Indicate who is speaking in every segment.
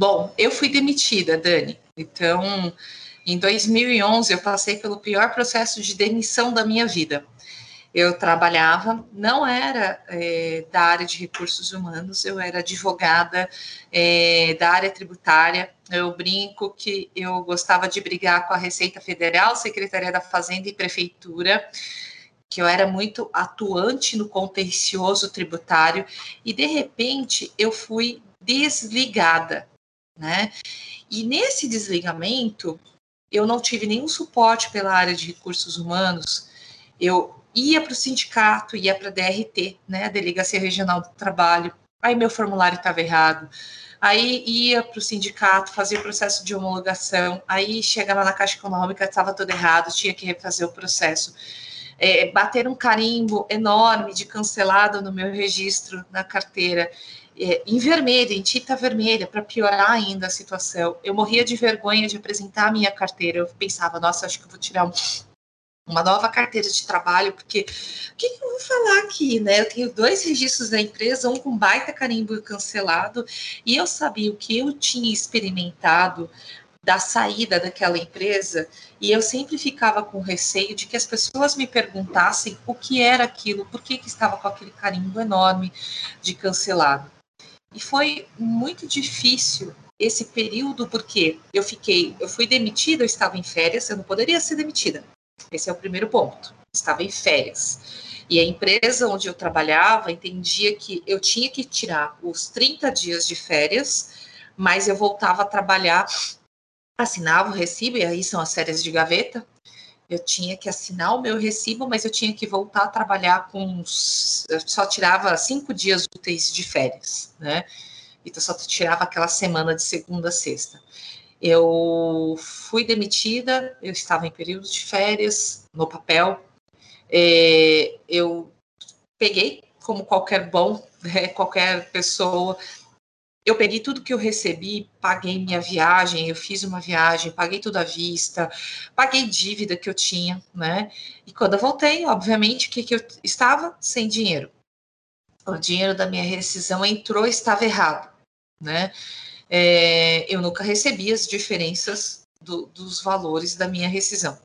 Speaker 1: Bom, eu fui demitida, Dani. Então, em 2011, eu passei pelo pior processo de demissão da minha vida. Eu trabalhava, não era é, da área de recursos humanos, eu era advogada é, da área tributária. Eu brinco que eu gostava de brigar com a Receita Federal, Secretaria da Fazenda e Prefeitura, que eu era muito atuante no contencioso tributário, e de repente eu fui desligada, né? E nesse desligamento, eu não tive nenhum suporte pela área de recursos humanos. Eu ia para o sindicato, ia para a DRT, né, a Delegacia Regional do Trabalho, aí meu formulário estava errado, aí ia para o sindicato, fazia o processo de homologação, aí chegava na Caixa Econômica, estava tudo errado, tinha que refazer o processo. É, bater um carimbo enorme de cancelado no meu registro na carteira, é, em vermelho, em tinta vermelha, para piorar ainda a situação. Eu morria de vergonha de apresentar a minha carteira. Eu pensava, nossa, acho que vou tirar um, uma nova carteira de trabalho, porque o que, que, eu vou falar aqui, né? Eu tenho dois registros da empresa, um com baita carimbo cancelado, e eu sabia o que eu tinha experimentado da saída daquela empresa, e eu sempre ficava com receio de que as pessoas me perguntassem o que era aquilo, por que, que estava com aquele carimbo enorme de cancelado. E foi muito difícil esse período, porque eu fiquei, eu fui demitida, eu estava em férias, eu não poderia ser demitida, esse é o primeiro ponto. Estava em férias. E a empresa onde eu trabalhava entendia que eu tinha que tirar os 30 dias de férias, mas eu voltava a trabalhar, assinava o recibo, e aí são as férias de gaveta. Eu tinha que assinar o meu recibo, mas eu tinha que voltar a trabalhar com. Eu só tirava cinco dias úteis de férias, né? Então só tirava aquela semana de segunda a sexta. Eu fui demitida, eu estava em período de férias, no papel. É, eu peguei, como qualquer bom, né, qualquer pessoa, eu peguei tudo que eu recebi, paguei minha viagem, eu fiz uma viagem, paguei tudo à vista, paguei dívida que eu tinha, né? E quando eu voltei, obviamente, o que, que eu estava? Sem dinheiro. O dinheiro da minha rescisão entrou estava errado, né? é, eu nunca recebi as diferenças do, dos valores da minha rescisão.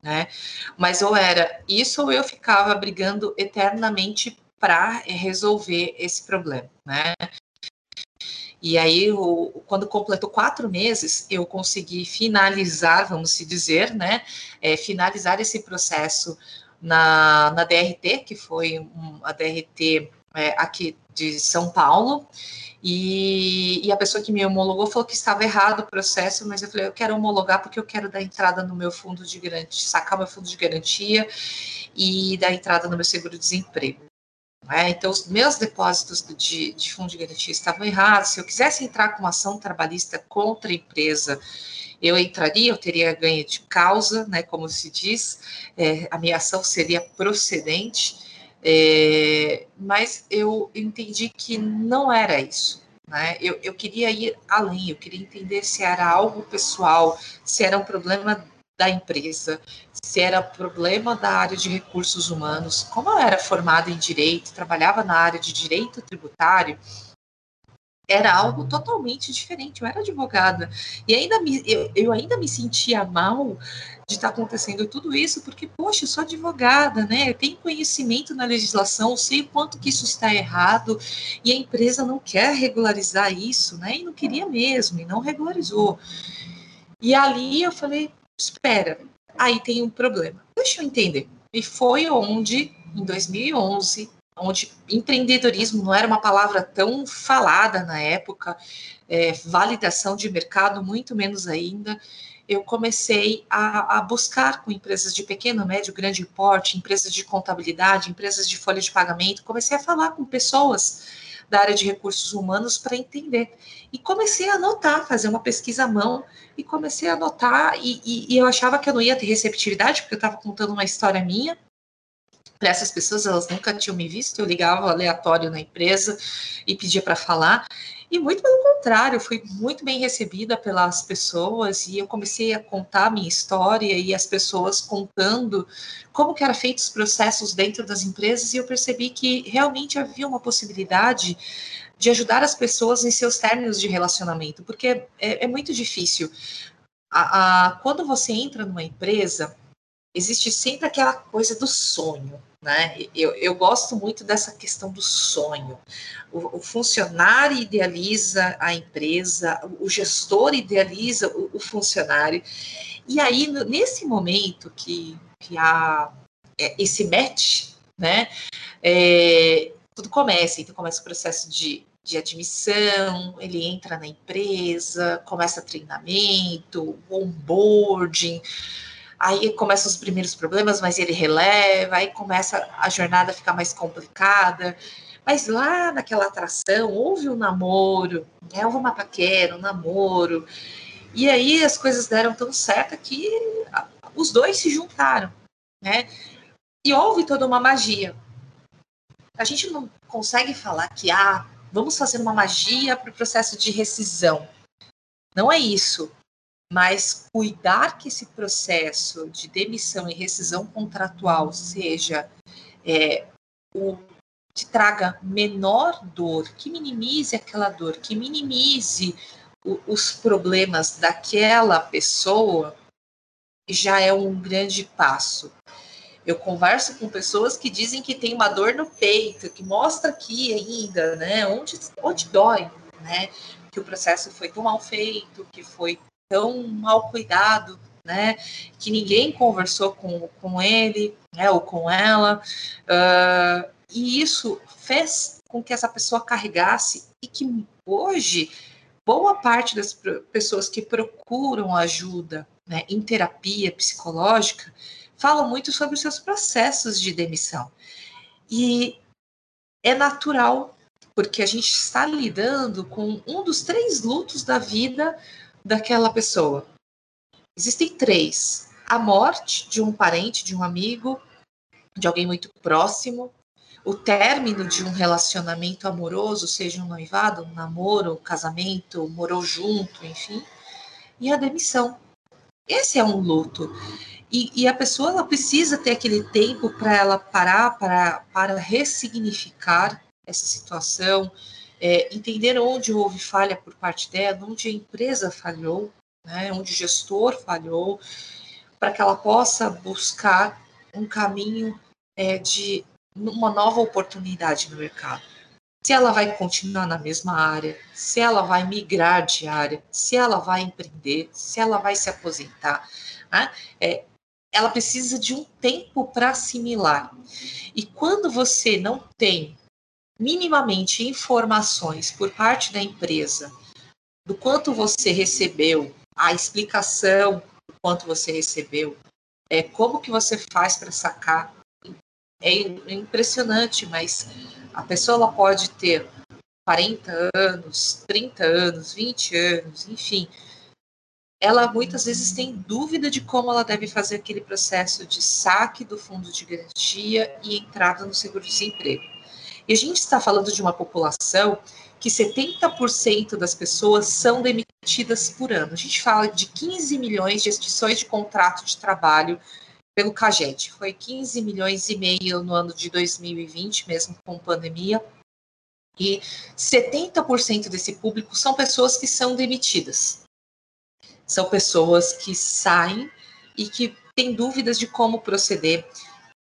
Speaker 1: Né? Mas ou era isso ou eu ficava brigando eternamente para resolver esse problema, né? E aí, quando completou quatro meses, eu consegui finalizar, vamos se dizer, né? É, finalizar esse processo na, na DRT, que foi um, a DRT é, aqui de São Paulo, e, e, a pessoa que me homologou falou que estava errado o processo, mas eu falei, eu quero homologar porque eu quero dar entrada no meu fundo de garantia, sacar meu fundo de garantia e dar entrada no meu seguro-desemprego. É, então, os meus depósitos de, de, fundo de garantia estavam errados. Se eu quisesse entrar com uma ação trabalhista contra a empresa, eu entraria, eu teria ganho de causa, né, como se diz, é, a minha ação seria procedente é, mas eu entendi que não era isso. Né? Eu, eu queria ir além, eu queria entender se era algo pessoal, se era um problema da empresa, se era problema da área de recursos humanos. Como eu era formada em direito, trabalhava na área de direito tributário, era algo totalmente diferente. Eu era advogada e ainda me, eu, eu ainda me sentia mal de estar tá acontecendo tudo isso, porque, poxa, eu sou advogada, né? Eu tenho conhecimento na legislação, sei o quanto que isso está errado, e a empresa não quer regularizar isso, né? E não queria mesmo, e não regularizou. E ali eu falei, espera, aí tem um problema. Deixa eu entender. E foi onde, em 2011, onde empreendedorismo não era uma palavra tão falada na época, é, validação de mercado muito menos ainda, eu comecei a, a, buscar com empresas de pequeno, médio, grande porte, empresas de contabilidade, empresas de folha de pagamento, comecei a falar com pessoas da área de recursos humanos para entender. E comecei a anotar, fazer uma pesquisa à mão, e comecei a anotar, e, e, e eu achava que eu não ia ter receptividade, porque eu estava contando uma história minha, para essas pessoas, elas nunca tinham me visto, eu ligava aleatório na empresa e pedia para falar, e muito pelo contrário, fui muito bem recebida pelas pessoas e eu comecei a contar a minha história e as pessoas contando como que eram feitos os processos dentro das empresas e eu percebi que realmente havia uma possibilidade de ajudar as pessoas em seus términos de relacionamento, porque é, é muito difícil. A, a, quando você entra numa empresa, existe sempre aquela coisa do sonho, né? Eu, eu gosto muito dessa questão do sonho. O, o funcionário idealiza a empresa, o gestor idealiza o, o funcionário, e aí, nesse momento que, que há é, esse match, né? É, tudo começa, então começa o processo de, de admissão, ele entra na empresa, começa treinamento, onboarding, aí começam os primeiros problemas, mas ele releva, aí começa a jornada a ficar mais complicada. Mas lá naquela atração, houve um namoro, né? houve uma paquera, um namoro, e aí as coisas deram tão certo que os dois se juntaram, né? E houve toda uma magia a gente não consegue falar que ah, vamos fazer uma magia para o processo de rescisão. Não é isso. Mas cuidar que esse processo de demissão e rescisão contratual seja é, o que traga menor dor, que minimize aquela dor, que minimize o, os problemas daquela pessoa, já é um grande passo. Eu converso com pessoas que dizem que tem uma dor no peito, que mostra aqui ainda, né, onde, onde dói, né, que o processo foi tão mal feito, que foi tão mal cuidado, né, que ninguém conversou com, com ele, né, ou com ela, uh, e isso fez com que essa pessoa carregasse e que hoje boa parte das pessoas que procuram ajuda né, em terapia psicológica falam muito sobre os seus processos de demissão. E é natural, porque a gente está lidando com um dos três lutos da vida daquela pessoa. Existem três: a morte de um parente, de um amigo, de alguém muito próximo, o término de um relacionamento amoroso, seja um noivado, um namoro, um casamento, morou junto, enfim, e a demissão. Esse é um luto. E, e, a pessoa ela precisa ter aquele tempo para ela parar, para, para ressignificar essa situação, é, entender onde houve falha por parte dela, onde a empresa falhou, né, onde o gestor falhou, para que ela possa buscar um caminho é, de uma nova oportunidade no mercado. Se ela vai continuar na mesma área, se ela vai migrar de área, se ela vai empreender, se ela vai se aposentar. Né? É, ela precisa de um tempo para assimilar. E quando você não tem minimamente informações por parte da empresa do quanto você recebeu, a explicação do quanto você recebeu, é como que você faz para sacar, é impressionante, mas a pessoa pode ter 40 anos, 30 anos, 20 anos, enfim, ela muitas vezes tem dúvida de como ela deve fazer aquele processo de saque do fundo de garantia e entrada no seguro-desemprego. E a gente está falando de uma população que 70% das pessoas são demitidas por ano. A gente fala de 15 milhões de extinções de contrato de trabalho pelo CAGED. Foi 15 milhões e meio no ano de 2020, mesmo com pandemia. E 70% desse público são pessoas que são demitidas são pessoas que saem e que têm dúvidas de como proceder.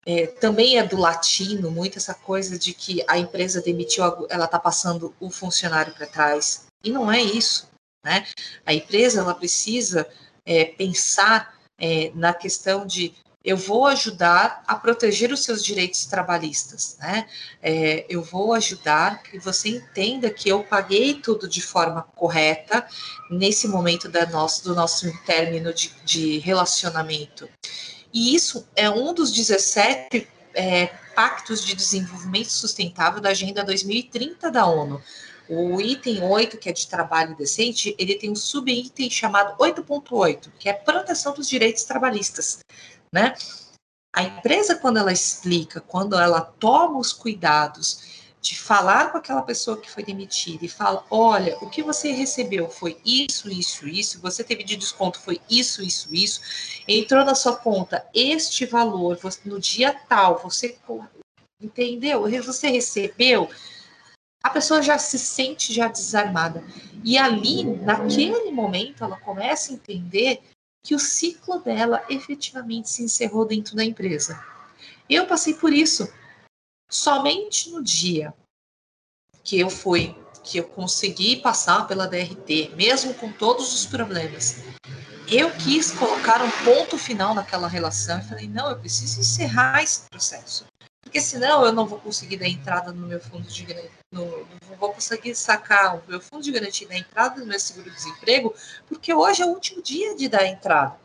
Speaker 1: É, também é do latino muito essa coisa de que a empresa demitiu, ela está passando o funcionário para trás. E não é isso. Né? A empresa ela precisa é, pensar é, na questão de eu vou ajudar a proteger os seus direitos trabalhistas, né? É, eu vou ajudar que você entenda que eu paguei tudo de forma correta nesse momento da nosso, do nosso término de, de relacionamento. E isso é um dos 17 é, pactos de desenvolvimento sustentável da Agenda 2030 da ONU. O item 8, que é de trabalho decente, ele tem um subitem chamado 8.8, que é proteção dos direitos trabalhistas né? A empresa, quando ela explica, quando ela toma os cuidados de falar com aquela pessoa que foi demitida e fala: olha, o que você recebeu foi isso, isso, isso, você teve de desconto foi isso, isso, isso, entrou na sua conta este valor, no dia tal, você entendeu? Você recebeu. a pessoa já se sente já desarmada. E ali, naquele momento, ela começa a entender que o ciclo dela efetivamente se encerrou dentro da empresa. Eu passei por isso. Somente no dia que eu fui, que eu consegui passar pela DRT, mesmo com todos os problemas, eu quis colocar um ponto final naquela relação e falei: não, eu preciso encerrar esse processo porque senão eu não vou conseguir dar entrada no meu fundo de garantia, não vou conseguir sacar o meu fundo de garantia da entrada no meu seguro-desemprego, porque hoje é o último dia de dar entrada.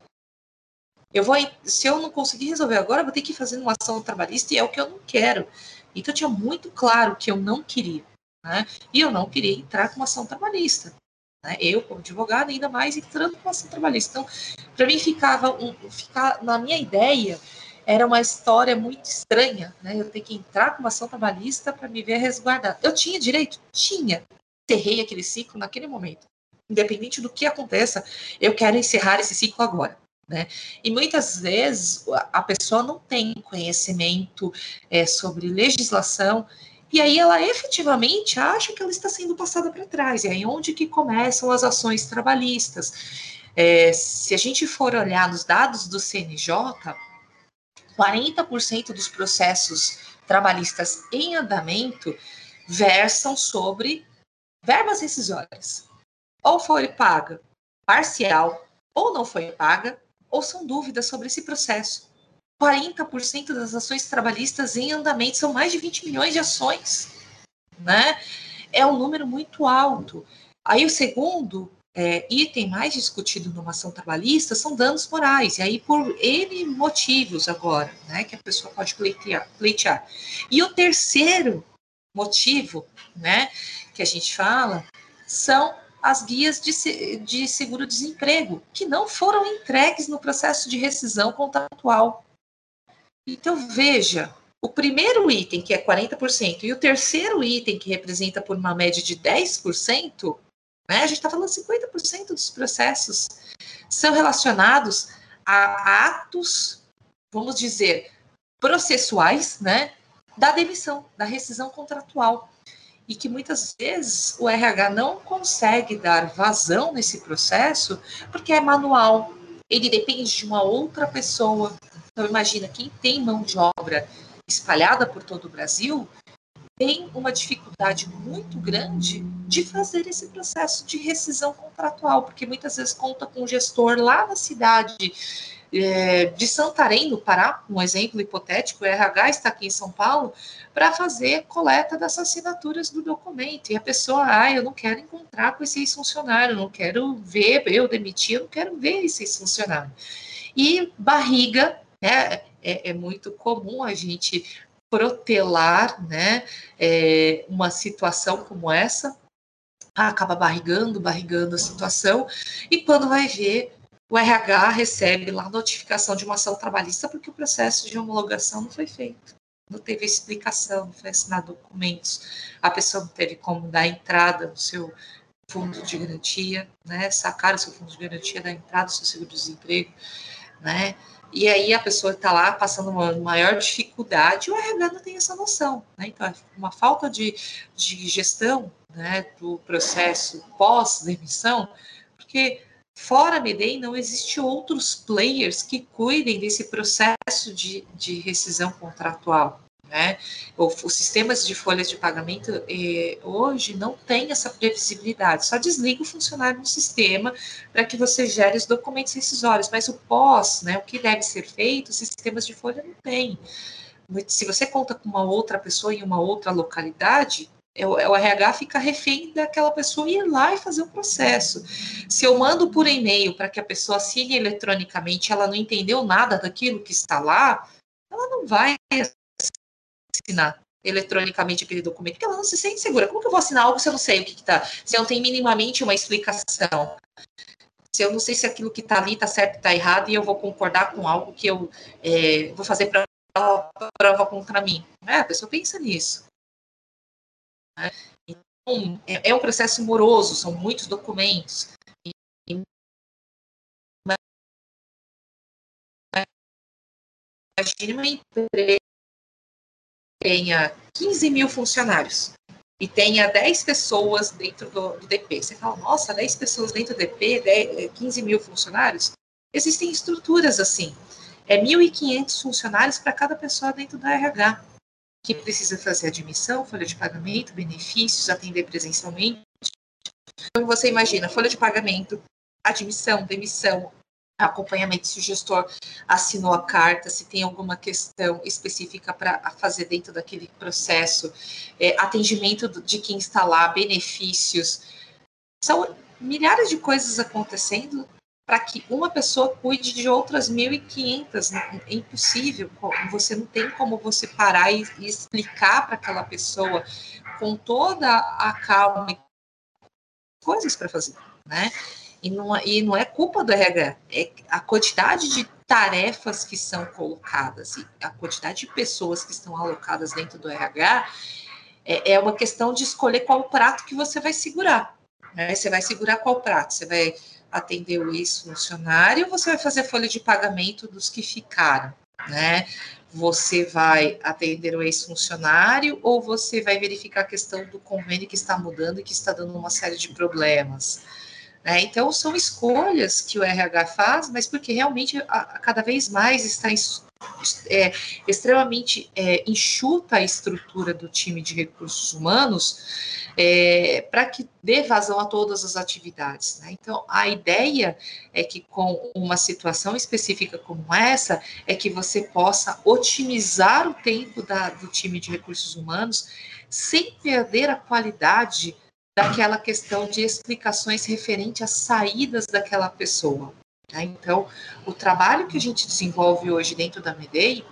Speaker 1: Eu vou, se eu não conseguir resolver agora, vou ter que fazer uma ação trabalhista e é o que eu não quero. Então tinha muito claro que eu não queria, né? E eu não queria entrar com uma ação trabalhista. Né? Eu, como advogada, ainda mais entrando com uma ação trabalhista. Então, para mim ficava um, ficar na minha ideia era uma história muito estranha, né? Eu ter que entrar com uma ação trabalhista para me ver resguardada. Eu tinha direito? Tinha. Encerrei aquele ciclo naquele momento. Independente do que aconteça, eu quero encerrar esse ciclo agora. Né? E muitas vezes a pessoa não tem conhecimento é, sobre legislação e aí ela efetivamente acha que ela está sendo passada para trás. E aí onde que começam as ações trabalhistas? É, se a gente for olhar nos dados do CNJ, 40% dos processos trabalhistas em andamento versam sobre verbas rescisórias. Ou foi paga parcial, ou não foi paga, ou são dúvidas sobre esse processo. 40% das ações trabalhistas em andamento são mais de 20 milhões de ações, né? É um número muito alto. Aí o segundo é, item mais discutido numa ação trabalhista são danos morais, e aí por N motivos agora, né, que a pessoa pode pleitear. pleitear. E o terceiro motivo, né, que a gente fala, são as guias de, de seguro-desemprego, que não foram entregues no processo de rescisão contratual. Então, veja, o primeiro item, que é 40%, e o terceiro item, que representa por uma média de 10%, né? A gente está falando 50% dos processos são relacionados a atos, vamos dizer, processuais, né, da demissão, da rescisão contratual. E que muitas vezes o RH não consegue dar vazão nesse processo porque é manual, ele depende de uma outra pessoa. Então, imagina, quem tem mão de obra espalhada por todo o Brasil, tem uma dificuldade muito grande de fazer esse processo de rescisão contratual, porque muitas vezes conta com um gestor lá na cidade é, de Santarém, no Pará, um exemplo hipotético, o RH está aqui em São Paulo, para fazer coleta das assinaturas do documento. E a pessoa, ah, eu não quero encontrar com esse ex-funcionário, não quero ver, eu demiti, eu não quero ver esse ex-funcionário. E barriga, né, é, é muito comum a gente protelar né, é, uma situação como essa, acaba barrigando, barrigando a situação, e quando vai ver, o RH recebe lá notificação de uma ação trabalhista porque o processo de homologação não foi feito. Não teve explicação, não foi assinado documentos, a pessoa não teve como dar entrada no seu fundo de garantia, né, sacar o seu fundo de garantia, dar entrada no seu seguro-desemprego, né, e aí a pessoa está lá passando uma maior dificuldade, o RH não tem essa noção. Né? Então, é uma falta de, de gestão né, do processo pós-demissão, porque fora a Medei não existe outros players que cuidem desse processo de, de rescisão contratual. Né? Os sistemas de folhas de pagamento eh, hoje não tem essa previsibilidade, só desliga o funcionário no sistema para que você gere os documentos rescisórios, mas o pós, né, o que deve ser feito, os sistemas de folha não tem. Se você conta com uma outra pessoa em uma outra localidade, o, RH fica refém daquela pessoa ir lá e fazer o processo. Se eu mando por e-mail para que a pessoa assine eletronicamente, ela não entendeu nada daquilo que está lá, ela não vai assinar eletronicamente aquele documento, porque ela não se sente segura. Como que eu vou assinar algo se eu não sei o que está? Se eu não tenho minimamente uma explicação? Se eu não sei se aquilo que está ali está certo, está errado, e eu vou concordar com algo que eu é, vou fazer para prova contra mim. É, a pessoa pensa nisso. Então, é, é, um processo moroso, são muitos documentos. Imagine uma empresa tenha 15 mil funcionários. e tenha 10 pessoas dentro do, do, DP. Você fala, nossa, 10 pessoas dentro do DP, 10, 15 mil funcionários? Existem estruturas assim. É 1.500 funcionários para cada pessoa dentro da RH, que precisa fazer admissão, folha de pagamento, benefícios, atender presencialmente. Então, você imagina, folha de pagamento, admissão, demissão, acompanhamento se o gestor assinou a carta, se tem alguma questão específica para fazer dentro daquele processo, é, atendimento de quem está lá, benefícios. São milhares de coisas acontecendo para que uma pessoa cuide de outras 1.500. É impossível. Você não tem como você parar e, explicar para aquela pessoa com toda a calma coisas para fazer, né? E não, e não é culpa do RH, é a quantidade de tarefas que são colocadas e a quantidade de pessoas que estão alocadas dentro do RH é, é uma questão de escolher qual prato que você vai segurar. Né? Você vai segurar qual prato? Você vai atender o ex-funcionário você vai fazer folha de pagamento dos que ficaram, né? Você vai atender o ex-funcionário ou você vai verificar a questão do convênio que está mudando e que está dando uma série de problemas? Né? Então, são escolhas que o RH faz, mas porque realmente a, a cada vez mais está é, extremamente é, enxuta a estrutura do time de recursos humanos é, para que dê vazão a todas as atividades. Né? Então, a ideia é que com uma situação específica como essa, é que você possa otimizar o tempo da, do time de recursos humanos sem perder a qualidade daquela questão de explicações referente às saídas daquela pessoa. Né? Então, o trabalho que a gente desenvolve hoje dentro da MEDEI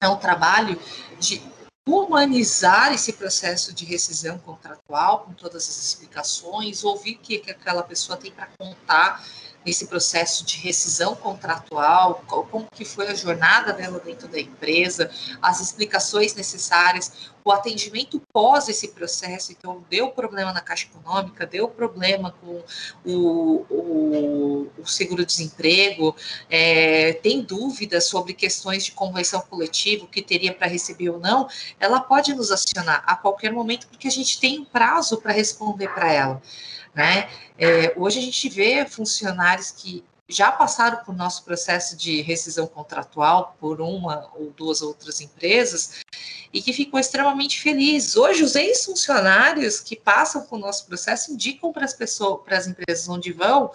Speaker 1: é um trabalho de humanizar esse processo de rescisão contratual, com todas as explicações, ouvir o que, que aquela pessoa tem para contar nesse processo de rescisão contratual, como que foi a jornada dela dentro da empresa, as explicações necessárias, o atendimento pós esse processo, então deu problema na Caixa Econômica, deu problema com o, o, o seguro-desemprego, é, tem dúvidas sobre questões de convenção coletiva, que teria para receber ou não, ela pode nos acionar a qualquer momento, porque a gente tem um prazo para responder para ela. Né? É, hoje a gente vê funcionários que já passaram por nosso processo de rescisão contratual por uma ou duas outras empresas e que ficou extremamente felizes. Hoje, os ex-funcionários que passam por nosso processo indicam para as pessoas, para as empresas onde vão,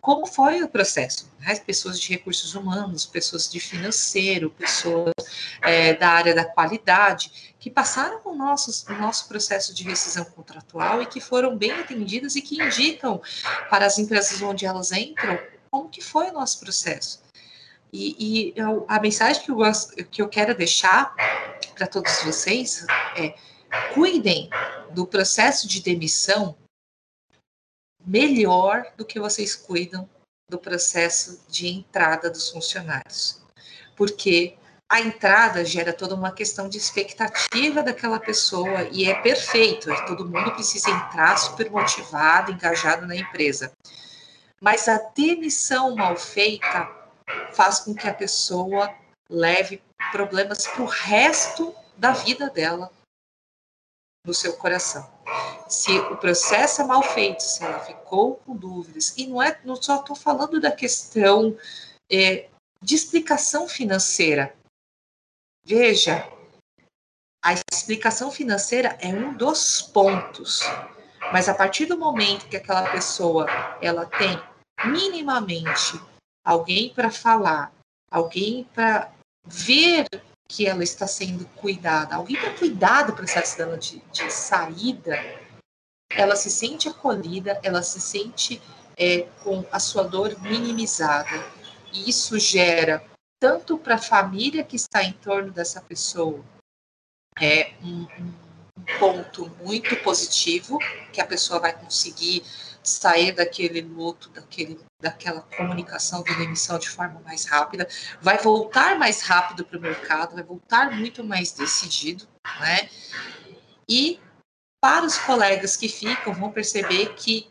Speaker 1: como foi o processo. Né? Pessoas de recursos humanos, pessoas de financeiro, pessoas é, da área da qualidade, que passaram o nosso, o nosso processo de rescisão contratual e que foram bem atendidas e que indicam para as empresas onde elas entram como que foi o nosso processo. E, e eu, a mensagem que eu, que eu quero deixar para todos vocês é cuidem do processo de demissão melhor do que vocês cuidam do processo de entrada dos funcionários. Porque a entrada gera toda uma questão de expectativa daquela pessoa e é perfeito, todo mundo precisa entrar super motivado, engajado na empresa. Mas a demissão mal feita faz com que a pessoa leve problemas para o resto da vida dela no seu coração. Se o processo é mal feito, se ela ficou com dúvidas, e não é, não só estou falando da questão é, de explicação financeira. Veja, a explicação financeira é um dos pontos, mas a partir do momento que aquela pessoa ela tem minimamente alguém para falar, alguém para ver que ela está sendo cuidada, alguém para cuidar do processo dela de, de, saída, ela se sente acolhida, ela se sente é, com a sua dor minimizada. E isso gera, tanto para a família que está em torno dessa pessoa, é um, um ponto muito positivo, que a pessoa vai conseguir sair daquele luto, daquele, daquela comunicação de demissão de forma mais rápida, vai voltar mais rápido para o mercado, vai voltar muito mais decidido, né? E para os colegas que ficam, vão perceber que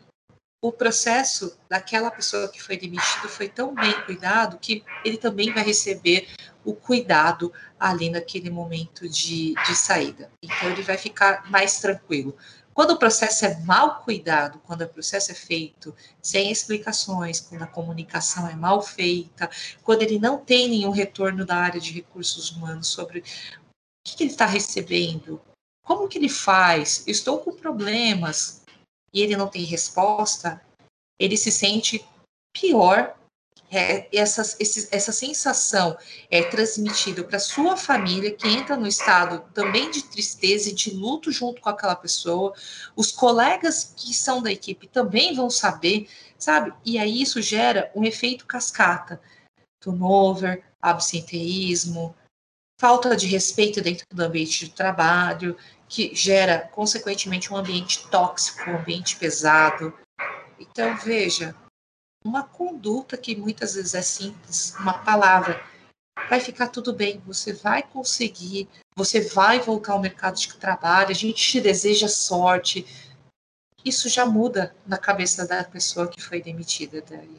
Speaker 1: o processo daquela pessoa que foi demitida foi tão bem cuidado que ele também vai receber o cuidado ali naquele momento de, de saída. Então, ele vai ficar mais tranquilo. Quando o processo é mal cuidado, quando o processo é feito sem explicações, quando a comunicação é mal feita, quando ele não tem nenhum retorno da área de recursos humanos sobre o que, que ele está recebendo, como que ele faz, estou com problemas e ele não tem resposta, ele se sente pior é, essa, esse, essa sensação é transmitida para sua família, que entra no estado também de tristeza e de luto junto com aquela pessoa. Os colegas que são da equipe também vão saber, sabe? E aí isso gera um efeito cascata. Turnover, absenteísmo, falta de respeito dentro do ambiente de trabalho, que gera, consequentemente, um ambiente tóxico, um ambiente pesado. Então, veja, uma conduta que muitas vezes é simples, uma palavra, vai ficar tudo bem, você vai conseguir, você vai voltar ao mercado de trabalho, a gente te deseja sorte. Isso já muda na cabeça da pessoa que foi demitida, Dani.